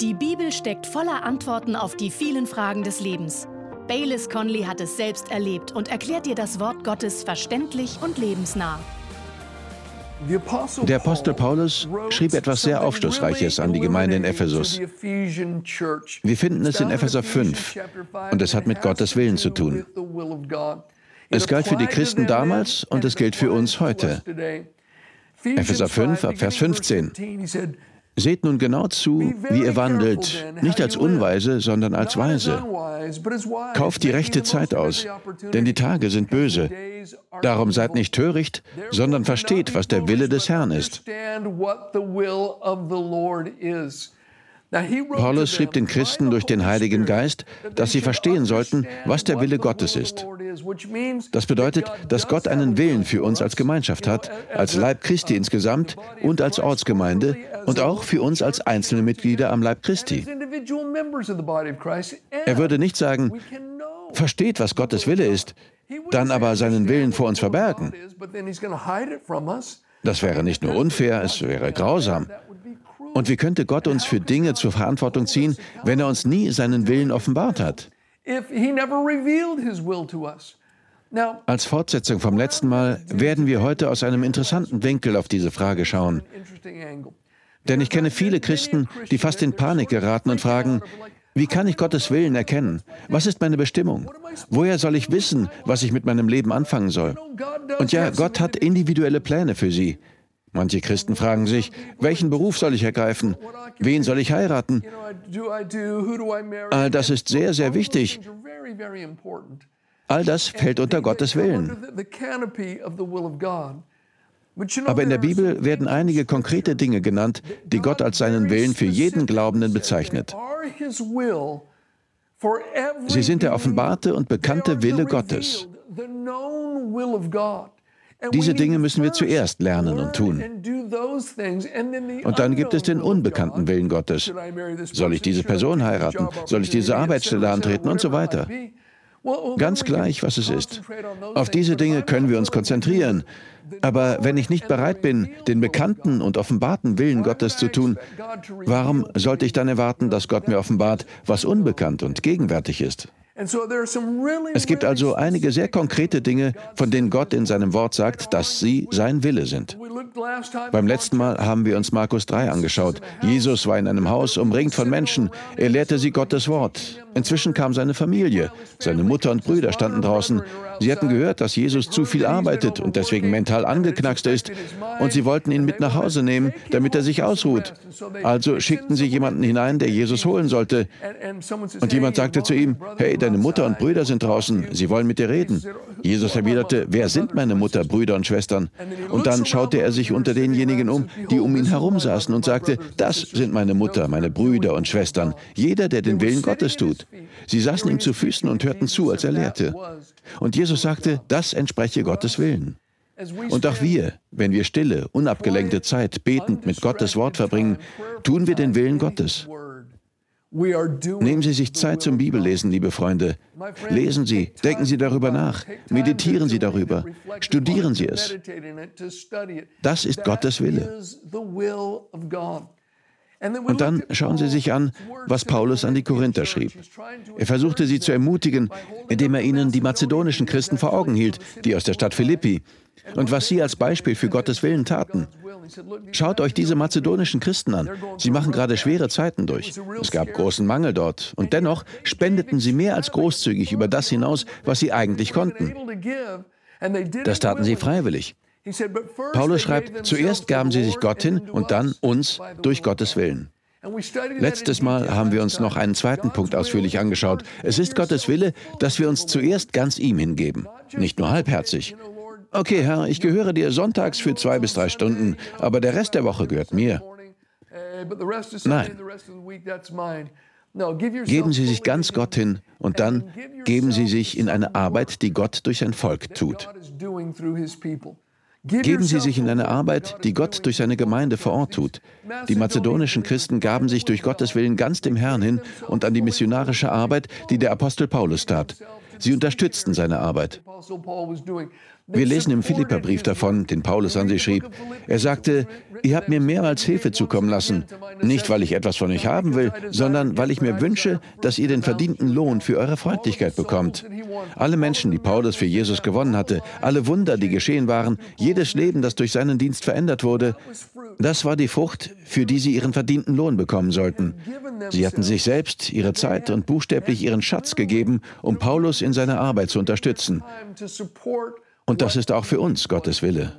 Die Bibel steckt voller Antworten auf die vielen Fragen des Lebens. Baylis Conley hat es selbst erlebt und erklärt dir das Wort Gottes verständlich und lebensnah. Der Apostel Paulus schrieb etwas sehr Aufschlussreiches an die Gemeinde in Ephesus. Wir finden es in Epheser 5 und es hat mit Gottes Willen zu tun. Es galt für die Christen damals und es gilt für uns heute. Epheser 5 ab Vers 15. Seht nun genau zu, wie ihr wandelt, nicht als Unweise, sondern als Weise. Kauft die rechte Zeit aus, denn die Tage sind böse. Darum seid nicht töricht, sondern versteht, was der Wille des Herrn ist. Paulus schrieb den Christen durch den Heiligen Geist, dass sie verstehen sollten, was der Wille Gottes ist. Das bedeutet, dass Gott einen Willen für uns als Gemeinschaft hat, als Leib Christi insgesamt und als Ortsgemeinde und auch für uns als einzelne Mitglieder am Leib Christi. Er würde nicht sagen, versteht, was Gottes Wille ist, dann aber seinen Willen vor uns verbergen. Das wäre nicht nur unfair, es wäre grausam. Und wie könnte Gott uns für Dinge zur Verantwortung ziehen, wenn er uns nie seinen Willen offenbart hat? Als Fortsetzung vom letzten Mal werden wir heute aus einem interessanten Winkel auf diese Frage schauen. Denn ich kenne viele Christen, die fast in Panik geraten und fragen, wie kann ich Gottes Willen erkennen? Was ist meine Bestimmung? Woher soll ich wissen, was ich mit meinem Leben anfangen soll? Und ja, Gott hat individuelle Pläne für sie. Manche Christen fragen sich, welchen Beruf soll ich ergreifen? Wen soll ich heiraten? All das ist sehr, sehr wichtig. All das fällt unter Gottes Willen. Aber in der Bibel werden einige konkrete Dinge genannt, die Gott als seinen Willen für jeden Glaubenden bezeichnet. Sie sind der offenbarte und bekannte Wille Gottes. Diese Dinge müssen wir zuerst lernen und tun. Und dann gibt es den unbekannten Willen Gottes. Soll ich diese Person heiraten? Soll ich diese Arbeitsstelle antreten und so weiter? Ganz gleich, was es ist. Auf diese Dinge können wir uns konzentrieren. Aber wenn ich nicht bereit bin, den bekannten und offenbarten Willen Gottes zu tun, warum sollte ich dann erwarten, dass Gott mir offenbart, was unbekannt und gegenwärtig ist? Es gibt also einige sehr konkrete Dinge, von denen Gott in seinem Wort sagt, dass sie sein Wille sind. Beim letzten Mal haben wir uns Markus 3 angeschaut. Jesus war in einem Haus umringt von Menschen. Er lehrte sie Gottes Wort. Inzwischen kam seine Familie. Seine Mutter und Brüder standen draußen. Sie hatten gehört, dass Jesus zu viel arbeitet und deswegen mental angeknackst ist. Und sie wollten ihn mit nach Hause nehmen, damit er sich ausruht. Also schickten sie jemanden hinein, der Jesus holen sollte. Und jemand sagte zu ihm, hey, deine Mutter und Brüder sind draußen. Sie wollen mit dir reden. Jesus erwiderte, wer sind meine Mutter, Brüder und Schwestern? Und dann schaute er sich unter denjenigen um, die um ihn herum saßen und sagte, das sind meine Mutter, meine Brüder und Schwestern. Jeder, der den Willen Gottes tut. Sie saßen ihm zu Füßen und hörten zu, als er lehrte. Und Jesus sagte, das entspreche Gottes Willen. Und auch wir, wenn wir stille, unabgelenkte Zeit betend mit Gottes Wort verbringen, tun wir den Willen Gottes. Nehmen Sie sich Zeit zum Bibellesen, liebe Freunde. Lesen Sie, denken Sie darüber nach, meditieren Sie darüber, studieren Sie es. Das ist Gottes Wille. Und dann schauen Sie sich an, was Paulus an die Korinther schrieb. Er versuchte sie zu ermutigen, indem er ihnen die mazedonischen Christen vor Augen hielt, die aus der Stadt Philippi, und was sie als Beispiel für Gottes Willen taten. Schaut euch diese mazedonischen Christen an. Sie machen gerade schwere Zeiten durch. Es gab großen Mangel dort. Und dennoch spendeten sie mehr als großzügig über das hinaus, was sie eigentlich konnten. Das taten sie freiwillig. Paulus schreibt, zuerst gaben sie sich Gott hin und dann uns durch Gottes Willen. Letztes Mal haben wir uns noch einen zweiten Punkt ausführlich angeschaut. Es ist Gottes Wille, dass wir uns zuerst ganz ihm hingeben, nicht nur halbherzig. Okay, Herr, ich gehöre dir sonntags für zwei bis drei Stunden, aber der Rest der Woche gehört mir. Nein. Geben Sie sich ganz Gott hin und dann geben Sie sich in eine Arbeit, die Gott durch sein Volk tut. Geben Sie sich in eine Arbeit, die Gott durch seine Gemeinde vor Ort tut. Die mazedonischen Christen gaben sich durch Gottes Willen ganz dem Herrn hin und an die missionarische Arbeit, die der Apostel Paulus tat. Sie unterstützten seine Arbeit. Wir lesen im Philipperbrief davon, den Paulus an sie schrieb. Er sagte, ihr habt mir mehrmals Hilfe zukommen lassen, nicht weil ich etwas von euch haben will, sondern weil ich mir wünsche, dass ihr den verdienten Lohn für eure Freundlichkeit bekommt. Alle Menschen, die Paulus für Jesus gewonnen hatte, alle Wunder, die geschehen waren, jedes Leben, das durch seinen Dienst verändert wurde, das war die Frucht, für die sie ihren verdienten Lohn bekommen sollten. Sie hatten sich selbst, ihre Zeit und buchstäblich ihren Schatz gegeben, um Paulus in seiner Arbeit zu unterstützen. Und das ist auch für uns Gottes Wille.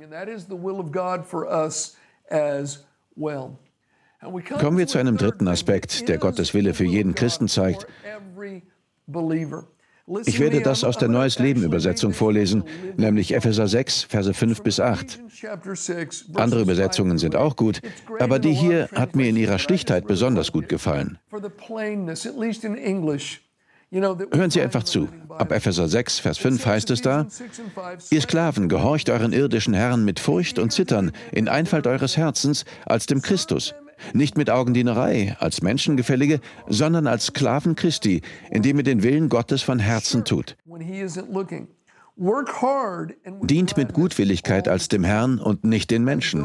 Kommen wir zu einem dritten Aspekt, der Gottes Wille für jeden Christen zeigt. Ich werde das aus der Neues Leben Übersetzung vorlesen, nämlich Epheser 6, Verse 5 bis 8. Andere Übersetzungen sind auch gut, aber die hier hat mir in ihrer Schlichtheit besonders gut gefallen. Hören Sie einfach zu. Ab Epheser 6, Vers 5 heißt es da, Ihr Sklaven, gehorcht euren irdischen Herren mit Furcht und Zittern, in Einfalt eures Herzens, als dem Christus. Nicht mit Augendienerei, als Menschengefällige, sondern als Sklaven Christi, indem ihr den Willen Gottes von Herzen tut. Dient mit Gutwilligkeit als dem Herrn und nicht den Menschen.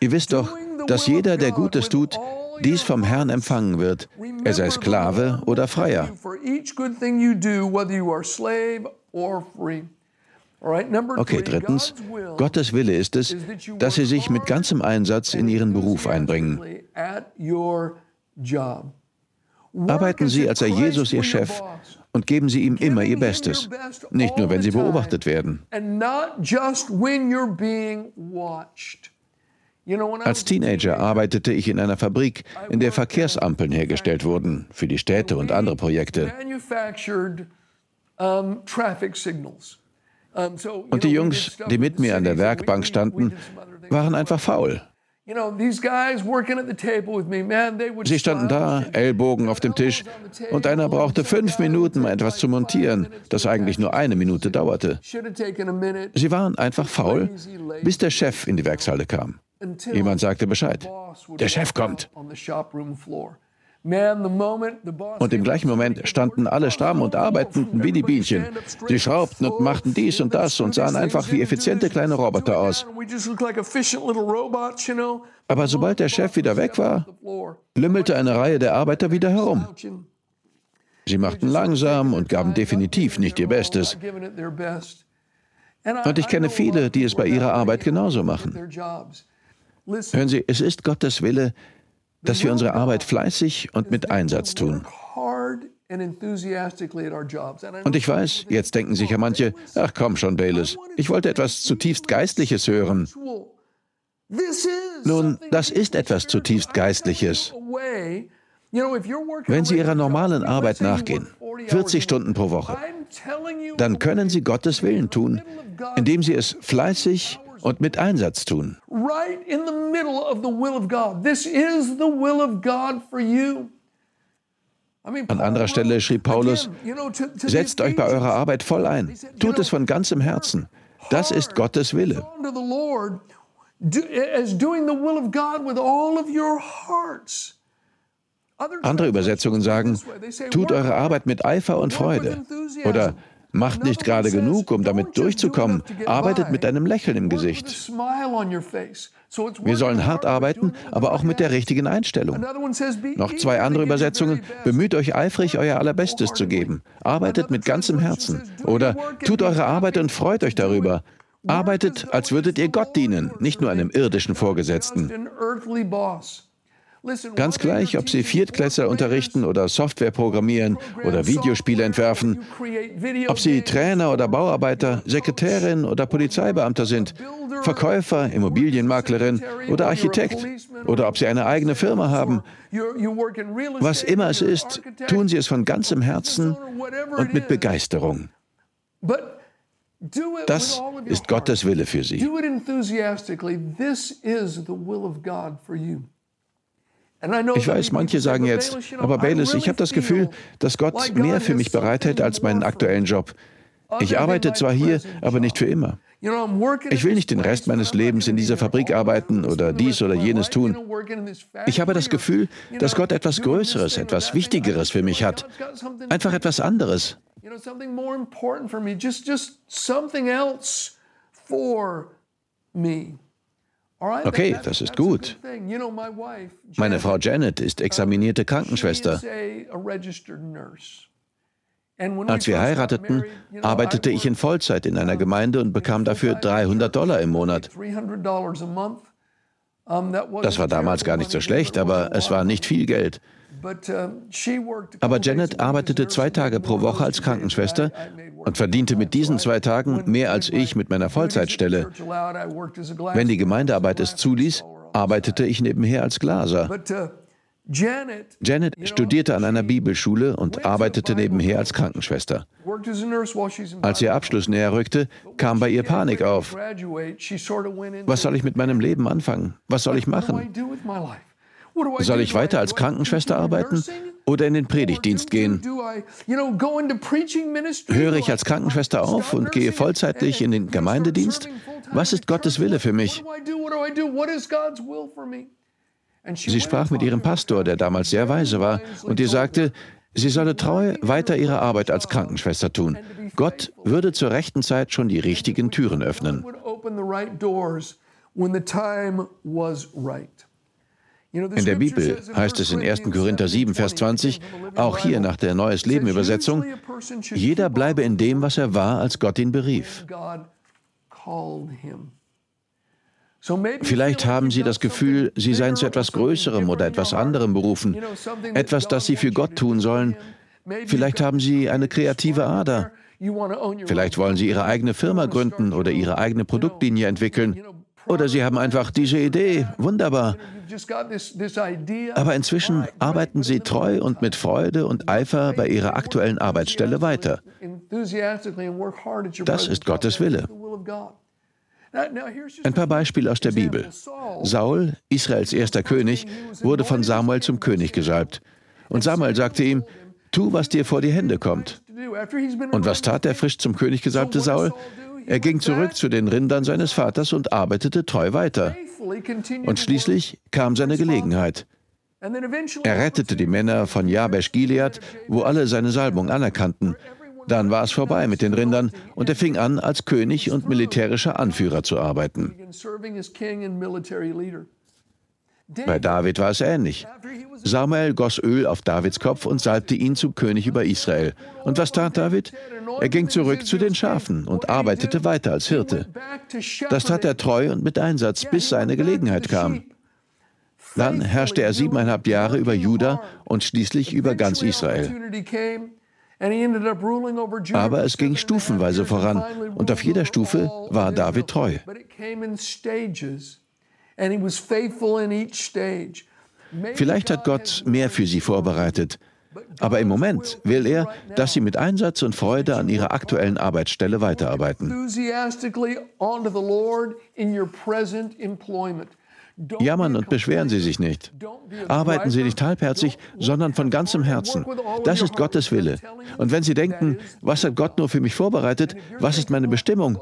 Ihr wisst doch, dass jeder, der Gutes tut, dies vom Herrn empfangen wird, er sei Sklave oder Freier. Okay, drittens, Gottes Wille ist es, dass Sie sich mit ganzem Einsatz in Ihren Beruf einbringen. Arbeiten Sie, als sei Jesus Ihr Chef und geben Sie ihm immer Ihr Bestes, nicht nur, wenn Sie beobachtet werden. Als Teenager arbeitete ich in einer Fabrik, in der Verkehrsampeln hergestellt wurden für die Städte und andere Projekte. Und die Jungs, die mit mir an der Werkbank standen, waren einfach faul. Sie standen da, Ellbogen auf dem Tisch, und einer brauchte fünf Minuten, um etwas zu montieren, das eigentlich nur eine Minute dauerte. Sie waren einfach faul, bis der Chef in die Werkshalle kam. Jemand sagte Bescheid. Der Chef kommt. Und im gleichen Moment standen alle stramm und arbeiteten wie die Bienchen. Sie schraubten und machten dies und das und sahen einfach wie effiziente kleine Roboter aus. Aber sobald der Chef wieder weg war, lümmelte eine Reihe der Arbeiter wieder herum. Sie machten langsam und gaben definitiv nicht ihr Bestes. Und ich kenne viele, die es bei ihrer Arbeit genauso machen. Hören Sie, es ist Gottes Wille, dass wir unsere Arbeit fleißig und mit Einsatz tun. Und ich weiß, jetzt denken sich ja manche, ach komm schon, Bayless, ich wollte etwas zutiefst Geistliches hören. Nun, das ist etwas zutiefst Geistliches. Wenn Sie Ihrer normalen Arbeit nachgehen, 40 Stunden pro Woche, dann können Sie Gottes Willen tun, indem Sie es fleißig und mit Einsatz tun. Right in the middle of the will of God. This is the will of God for you. An anderer Stelle schrieb Paulus, setzt euch bei eurer Arbeit voll ein, tut es von ganzem Herzen. Das ist Gottes Wille. Andere Übersetzungen sagen, tut eure Arbeit mit Eifer und Freude. Oder Macht nicht gerade genug, um damit durchzukommen. Arbeitet mit einem Lächeln im Gesicht. Wir sollen hart arbeiten, aber auch mit der richtigen Einstellung. Noch zwei andere Übersetzungen. Bemüht euch eifrig, euer Allerbestes zu geben. Arbeitet mit ganzem Herzen. Oder tut eure Arbeit und freut euch darüber. Arbeitet, als würdet ihr Gott dienen, nicht nur einem irdischen Vorgesetzten. Ganz gleich, ob Sie Viertklässler unterrichten oder Software programmieren oder Videospiele entwerfen, ob Sie Trainer oder Bauarbeiter, Sekretärin oder Polizeibeamter sind, Verkäufer, Immobilienmaklerin oder Architekt oder ob Sie eine eigene Firma haben. Was immer es ist, tun Sie es von ganzem Herzen und mit Begeisterung. Das ist Gottes Wille für Sie. Ich weiß, manche sagen jetzt, aber Bayless, ich habe das Gefühl, dass Gott mehr für mich bereithält als meinen aktuellen Job. Ich arbeite zwar hier, aber nicht für immer. Ich will nicht den Rest meines Lebens in dieser Fabrik arbeiten oder dies oder jenes tun. Ich habe das Gefühl, dass Gott etwas Größeres, etwas Wichtigeres für mich hat. Einfach etwas anderes. Okay, das ist gut. Meine Frau Janet ist examinierte Krankenschwester. Als wir heirateten, arbeitete ich in Vollzeit in einer Gemeinde und bekam dafür 300 Dollar im Monat. Das war damals gar nicht so schlecht, aber es war nicht viel Geld. Aber Janet arbeitete zwei Tage pro Woche als Krankenschwester und verdiente mit diesen zwei Tagen mehr als ich mit meiner Vollzeitstelle. Wenn die Gemeindearbeit es zuließ, arbeitete ich nebenher als Glaser. Janet studierte an einer Bibelschule und arbeitete nebenher als Krankenschwester. Als ihr Abschluss näher rückte, kam bei ihr Panik auf. Was soll ich mit meinem Leben anfangen? Was soll ich machen? Soll ich weiter als Krankenschwester arbeiten oder in den Predigtdienst gehen? Höre ich als Krankenschwester auf und gehe vollzeitlich in den Gemeindedienst? Was ist Gottes Wille für mich? Sie sprach mit ihrem Pastor, der damals sehr weise war, und ihr sagte, sie solle treu weiter ihre Arbeit als Krankenschwester tun. Gott würde zur rechten Zeit schon die richtigen Türen öffnen. In der Bibel heißt es in 1. Korinther 7, Vers 20, auch hier nach der Neues Leben Übersetzung, jeder bleibe in dem, was er war, als Gott ihn berief. Vielleicht haben Sie das Gefühl, Sie seien zu etwas Größerem oder etwas anderem berufen, etwas, das Sie für Gott tun sollen. Vielleicht haben Sie eine kreative Ader. Vielleicht wollen Sie Ihre eigene Firma gründen oder Ihre eigene Produktlinie entwickeln. Oder Sie haben einfach diese Idee. Wunderbar. Aber inzwischen arbeiten Sie treu und mit Freude und Eifer bei Ihrer aktuellen Arbeitsstelle weiter. Das ist Gottes Wille. Ein paar Beispiele aus der Bibel. Saul, Israels erster König, wurde von Samuel zum König gesalbt. Und Samuel sagte ihm, tu, was dir vor die Hände kommt. Und was tat der frisch zum König gesalbte Saul? Er ging zurück zu den Rindern seines Vaters und arbeitete treu weiter. Und schließlich kam seine Gelegenheit. Er rettete die Männer von Jabesh Gilead, wo alle seine Salbung anerkannten. Dann war es vorbei mit den Rindern und er fing an, als König und militärischer Anführer zu arbeiten. Bei David war es ähnlich. Samuel goss Öl auf Davids Kopf und salbte ihn zum König über Israel. Und was tat David? Er ging zurück zu den Schafen und arbeitete weiter als Hirte. Das tat er treu und mit Einsatz, bis seine Gelegenheit kam. Dann herrschte er siebeneinhalb Jahre über Juda und schließlich über ganz Israel. Aber es ging stufenweise voran und auf jeder Stufe war David treu. Vielleicht hat Gott mehr für sie vorbereitet, aber im Moment will er, dass sie mit Einsatz und Freude an ihrer aktuellen Arbeitsstelle weiterarbeiten. Jammern und beschweren Sie sich nicht. Arbeiten Sie nicht halbherzig, sondern von ganzem Herzen. Das ist Gottes Wille. Und wenn Sie denken, was hat Gott nur für mich vorbereitet, was ist meine Bestimmung,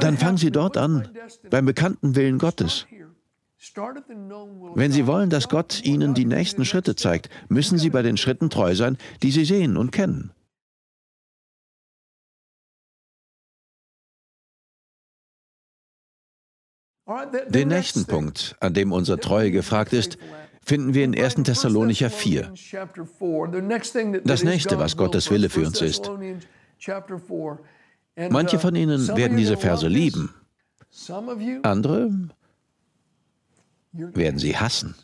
dann fangen Sie dort an, beim bekannten Willen Gottes. Wenn Sie wollen, dass Gott Ihnen die nächsten Schritte zeigt, müssen Sie bei den Schritten treu sein, die Sie sehen und kennen. Den nächsten Punkt, an dem unsere Treue gefragt ist, finden wir in 1. Thessalonicher 4. Das nächste, was Gottes Wille für uns ist. Manche von Ihnen werden diese Verse lieben, andere werden sie hassen.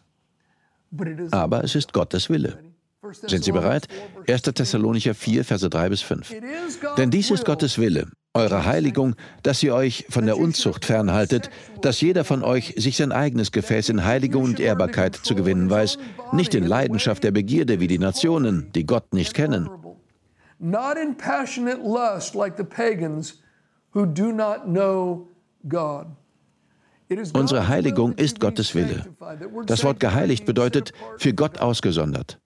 Aber es ist Gottes Wille. Sind Sie bereit? 1. Thessalonicher 4, Verse 3 bis 5. Denn dies ist Gottes Wille, eure Heiligung, dass ihr euch von der Unzucht fernhaltet, dass jeder von euch sich sein eigenes Gefäß in Heiligung und Ehrbarkeit zu gewinnen weiß, nicht in Leidenschaft der Begierde wie die Nationen, die Gott nicht kennen. Not in passionate lust like the pagans who do not know God. Unsere Heiligung ist Gottes Wille. Das Wort geheiligt bedeutet für Gott ausgesondert.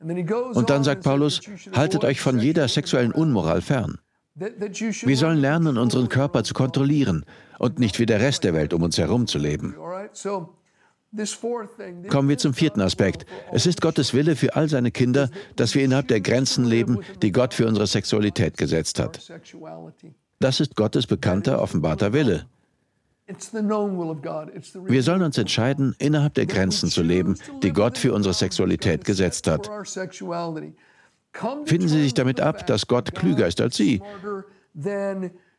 Und dann sagt Paulus, haltet euch von jeder sexuellen Unmoral fern. Wir sollen lernen, unseren Körper zu kontrollieren und nicht wie der Rest der Welt um uns herum zu leben. Kommen wir zum vierten Aspekt. Es ist Gottes Wille für all seine Kinder, dass wir innerhalb der Grenzen leben, die Gott für unsere Sexualität gesetzt hat. Das ist Gottes bekannter, offenbarter Wille. Wir sollen uns entscheiden, innerhalb der Grenzen zu leben, die Gott für unsere Sexualität gesetzt hat. Finden Sie sich damit ab, dass Gott klüger ist als Sie.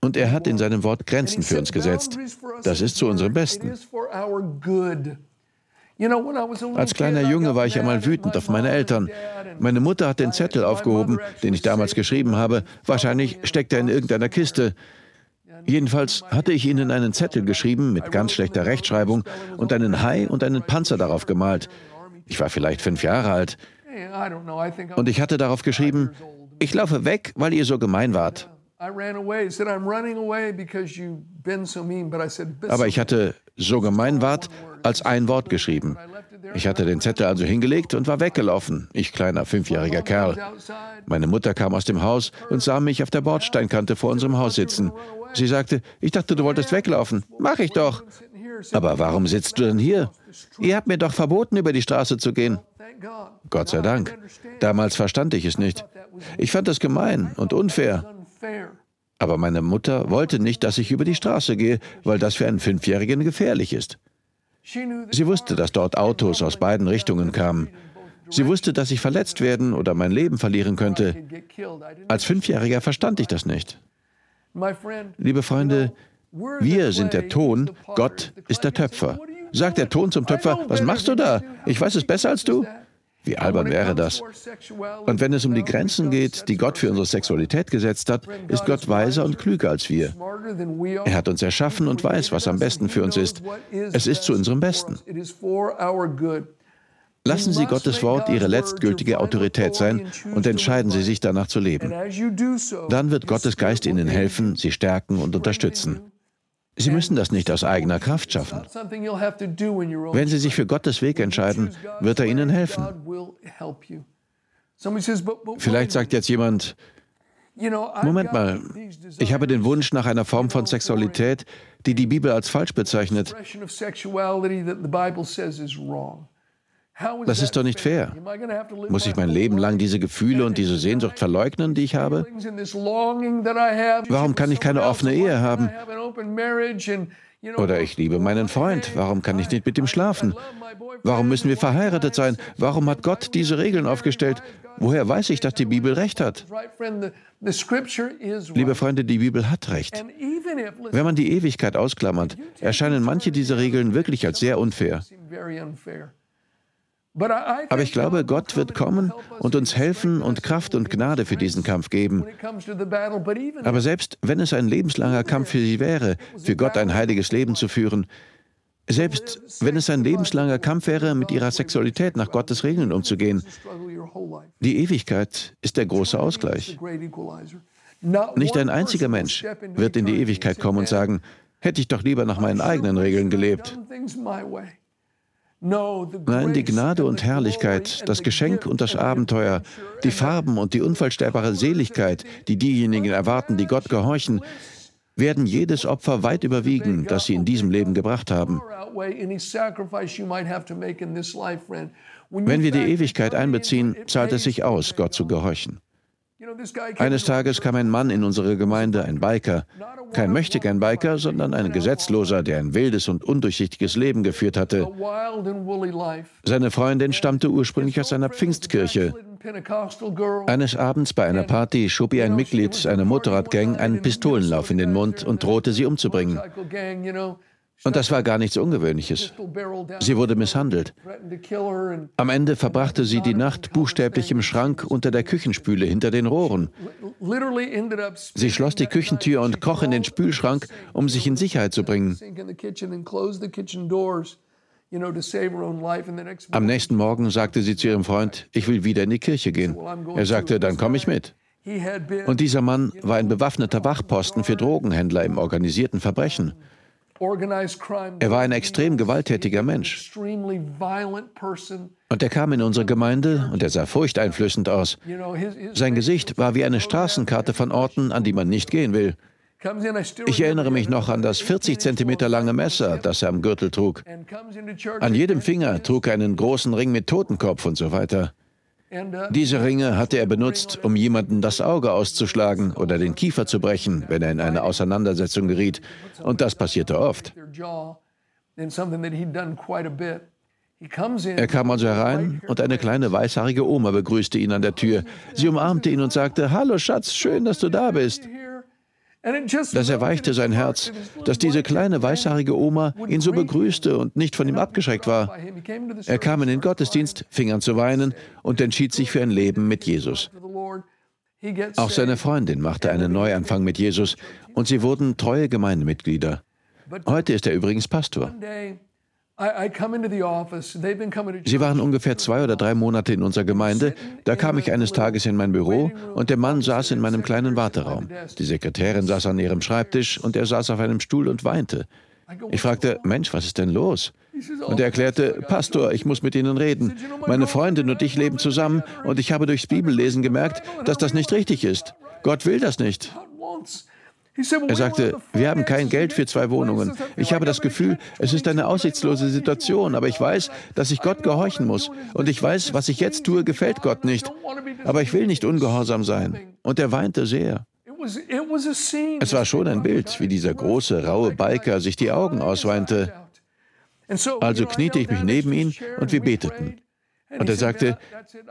Und er hat in seinem Wort Grenzen für uns gesetzt. Das ist zu unserem Besten. Als kleiner Junge war ich einmal wütend auf meine Eltern. Meine Mutter hat den Zettel aufgehoben, den ich damals geschrieben habe. Wahrscheinlich steckt er in irgendeiner Kiste. Jedenfalls hatte ich ihnen einen Zettel geschrieben mit ganz schlechter Rechtschreibung und einen Hai und einen Panzer darauf gemalt. Ich war vielleicht fünf Jahre alt. Und ich hatte darauf geschrieben, ich laufe weg, weil ihr so gemein wart. Aber ich hatte so gemein wart als ein Wort geschrieben. Ich hatte den Zettel also hingelegt und war weggelaufen, ich kleiner fünfjähriger Kerl. Meine Mutter kam aus dem Haus und sah mich auf der Bordsteinkante vor unserem Haus sitzen. Sie sagte, ich dachte, du wolltest weglaufen. Mach ich doch. Aber warum sitzt du denn hier? Ihr habt mir doch verboten, über die Straße zu gehen. Gott sei Dank. Damals verstand ich es nicht. Ich fand es gemein und unfair. Aber meine Mutter wollte nicht, dass ich über die Straße gehe, weil das für einen Fünfjährigen gefährlich ist. Sie wusste, dass dort Autos aus beiden Richtungen kamen. Sie wusste, dass ich verletzt werden oder mein Leben verlieren könnte. Als Fünfjähriger verstand ich das nicht. Liebe Freunde, wir sind der Ton, Gott ist der Töpfer. Sagt der Ton zum Töpfer, was machst du da? Ich weiß es besser als du. Wie albern wäre das? Und wenn es um die Grenzen geht, die Gott für unsere Sexualität gesetzt hat, ist Gott weiser und klüger als wir. Er hat uns erschaffen und weiß, was am besten für uns ist. Es ist zu unserem Besten. Lassen Sie Gottes Wort Ihre letztgültige Autorität sein und entscheiden Sie sich danach zu leben. Dann wird Gottes Geist Ihnen helfen, Sie stärken und unterstützen. Sie müssen das nicht aus eigener Kraft schaffen. Wenn Sie sich für Gottes Weg entscheiden, wird er Ihnen helfen. Vielleicht sagt jetzt jemand, Moment mal, ich habe den Wunsch nach einer Form von Sexualität, die die Bibel als falsch bezeichnet. Das ist doch nicht fair. Muss ich mein Leben lang diese Gefühle und diese Sehnsucht verleugnen, die ich habe? Warum kann ich keine offene Ehe haben? Oder ich liebe meinen Freund, warum kann ich nicht mit ihm schlafen? Warum müssen wir verheiratet sein? Warum hat Gott diese Regeln aufgestellt? Woher weiß ich, dass die Bibel recht hat? Liebe Freunde, die Bibel hat recht. Wenn man die Ewigkeit ausklammert, erscheinen manche dieser Regeln wirklich als sehr unfair. Aber ich glaube, Gott wird kommen und uns helfen und Kraft und Gnade für diesen Kampf geben. Aber selbst wenn es ein lebenslanger Kampf für Sie wäre, für Gott ein heiliges Leben zu führen, selbst wenn es ein lebenslanger Kampf wäre, mit Ihrer Sexualität nach Gottes Regeln umzugehen, die Ewigkeit ist der große Ausgleich. Nicht ein einziger Mensch wird in die Ewigkeit kommen und sagen, hätte ich doch lieber nach meinen eigenen Regeln gelebt. Nein, die Gnade und Herrlichkeit, das Geschenk und das Abenteuer, die Farben und die unfallstellbare Seligkeit, die diejenigen erwarten, die Gott gehorchen, werden jedes Opfer weit überwiegen, das sie in diesem Leben gebracht haben. Wenn wir die Ewigkeit einbeziehen, zahlt es sich aus, Gott zu gehorchen. Eines Tages kam ein Mann in unsere Gemeinde, ein Biker. Kein möchtegern Biker, sondern ein Gesetzloser, der ein wildes und undurchsichtiges Leben geführt hatte. Seine Freundin stammte ursprünglich aus einer Pfingstkirche. Eines Abends bei einer Party schob ihr ein Mitglied einer Motorradgang einen Pistolenlauf in den Mund und drohte sie umzubringen. Und das war gar nichts Ungewöhnliches. Sie wurde misshandelt. Am Ende verbrachte sie die Nacht buchstäblich im Schrank unter der Küchenspüle hinter den Rohren. Sie schloss die Küchentür und kroch in den Spülschrank, um sich in Sicherheit zu bringen. Am nächsten Morgen sagte sie zu ihrem Freund, ich will wieder in die Kirche gehen. Er sagte, dann komme ich mit. Und dieser Mann war ein bewaffneter Wachposten für Drogenhändler im organisierten Verbrechen. Er war ein extrem gewalttätiger Mensch. Und er kam in unsere Gemeinde und er sah furchteinflößend aus. Sein Gesicht war wie eine Straßenkarte von Orten, an die man nicht gehen will. Ich erinnere mich noch an das 40 Zentimeter lange Messer, das er am Gürtel trug. An jedem Finger trug er einen großen Ring mit Totenkopf und so weiter. Diese Ringe hatte er benutzt, um jemanden das Auge auszuschlagen oder den Kiefer zu brechen, wenn er in eine Auseinandersetzung geriet. Und das passierte oft. Er kam also herein und eine kleine weißhaarige Oma begrüßte ihn an der Tür. Sie umarmte ihn und sagte, Hallo Schatz, schön, dass du da bist. Das erweichte sein Herz, dass diese kleine weißhaarige Oma ihn so begrüßte und nicht von ihm abgeschreckt war. Er kam in den Gottesdienst, fing an zu weinen und entschied sich für ein Leben mit Jesus. Auch seine Freundin machte einen Neuanfang mit Jesus und sie wurden treue Gemeindemitglieder. Heute ist er übrigens Pastor. Sie waren ungefähr zwei oder drei Monate in unserer Gemeinde. Da kam ich eines Tages in mein Büro und der Mann saß in meinem kleinen Warteraum. Die Sekretärin saß an ihrem Schreibtisch und er saß auf einem Stuhl und weinte. Ich fragte, Mensch, was ist denn los? Und er erklärte, Pastor, ich muss mit Ihnen reden. Meine Freundin und ich leben zusammen und ich habe durchs Bibellesen gemerkt, dass das nicht richtig ist. Gott will das nicht. Er sagte, wir haben kein Geld für zwei Wohnungen. Ich habe das Gefühl, es ist eine aussichtslose Situation, aber ich weiß, dass ich Gott gehorchen muss. Und ich weiß, was ich jetzt tue, gefällt Gott nicht. Aber ich will nicht ungehorsam sein. Und er weinte sehr. Es war schon ein Bild, wie dieser große, raue Biker sich die Augen ausweinte. Also kniete ich mich neben ihn und wir beteten. Und er sagte,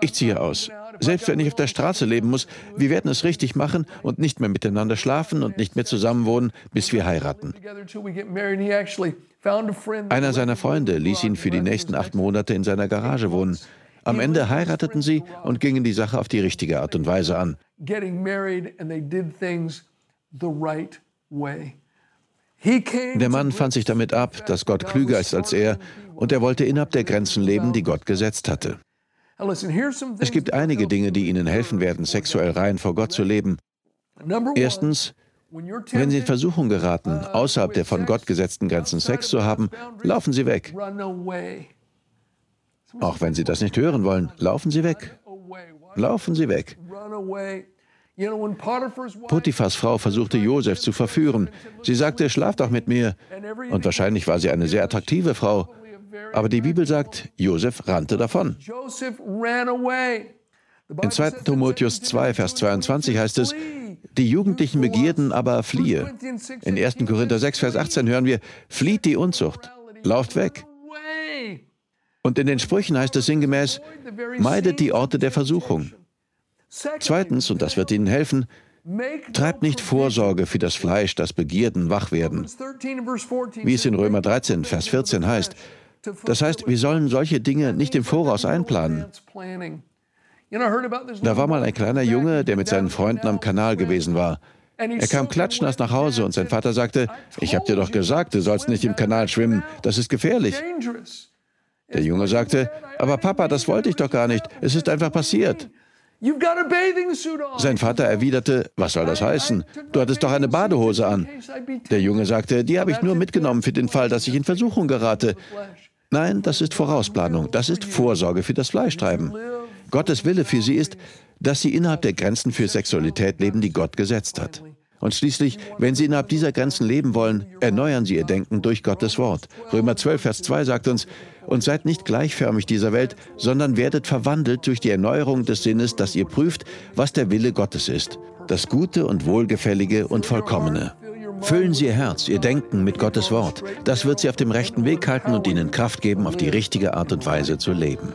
ich ziehe aus. Selbst wenn ich auf der Straße leben muss, wir werden es richtig machen und nicht mehr miteinander schlafen und nicht mehr zusammenwohnen, bis wir heiraten. Einer seiner Freunde ließ ihn für die nächsten acht Monate in seiner Garage wohnen. Am Ende heirateten sie und gingen die Sache auf die richtige Art und Weise an. Der Mann fand sich damit ab, dass Gott klüger ist als er und er wollte innerhalb der Grenzen leben, die Gott gesetzt hatte. Es gibt einige Dinge, die Ihnen helfen werden, sexuell rein vor Gott zu leben. Erstens, wenn Sie in Versuchung geraten, außerhalb der von Gott gesetzten Grenzen Sex zu haben, laufen Sie weg. Auch wenn Sie das nicht hören wollen, laufen Sie weg. Laufen Sie weg. Potiphas Frau versuchte Josef zu verführen. Sie sagte, schlaf doch mit mir. Und wahrscheinlich war sie eine sehr attraktive Frau. Aber die Bibel sagt, Josef rannte davon. In 2. Timotheus 2, Vers 22 heißt es, die jugendlichen Begierden aber fliehe. In 1. Korinther 6, Vers 18 hören wir, flieht die Unzucht, lauft weg. Und in den Sprüchen heißt es sinngemäß, meidet die Orte der Versuchung. Zweitens, und das wird Ihnen helfen, treibt nicht Vorsorge für das Fleisch, das Begierden wach werden. Wie es in Römer 13, Vers 14 heißt, das heißt, wir sollen solche Dinge nicht im Voraus einplanen. Da war mal ein kleiner Junge, der mit seinen Freunden am Kanal gewesen war. Er kam klatschnass nach Hause und sein Vater sagte, ich habe dir doch gesagt, du sollst nicht im Kanal schwimmen, das ist gefährlich. Der Junge sagte, aber Papa, das wollte ich doch gar nicht, es ist einfach passiert. Sein Vater erwiderte, was soll das heißen? Du hattest doch eine Badehose an. Der Junge sagte, die habe ich nur mitgenommen für den Fall, dass ich in Versuchung gerate. Nein, das ist Vorausplanung, das ist Vorsorge für das Fleischtreiben. Gottes Wille für sie ist, dass sie innerhalb der Grenzen für Sexualität leben, die Gott gesetzt hat. Und schließlich, wenn Sie innerhalb dieser Grenzen leben wollen, erneuern Sie Ihr Denken durch Gottes Wort. Römer 12, Vers 2 sagt uns, und seid nicht gleichförmig dieser Welt, sondern werdet verwandelt durch die Erneuerung des Sinnes, dass ihr prüft, was der Wille Gottes ist, das Gute und Wohlgefällige und Vollkommene. Füllen Sie Ihr Herz, Ihr Denken mit Gottes Wort. Das wird Sie auf dem rechten Weg halten und Ihnen Kraft geben, auf die richtige Art und Weise zu leben.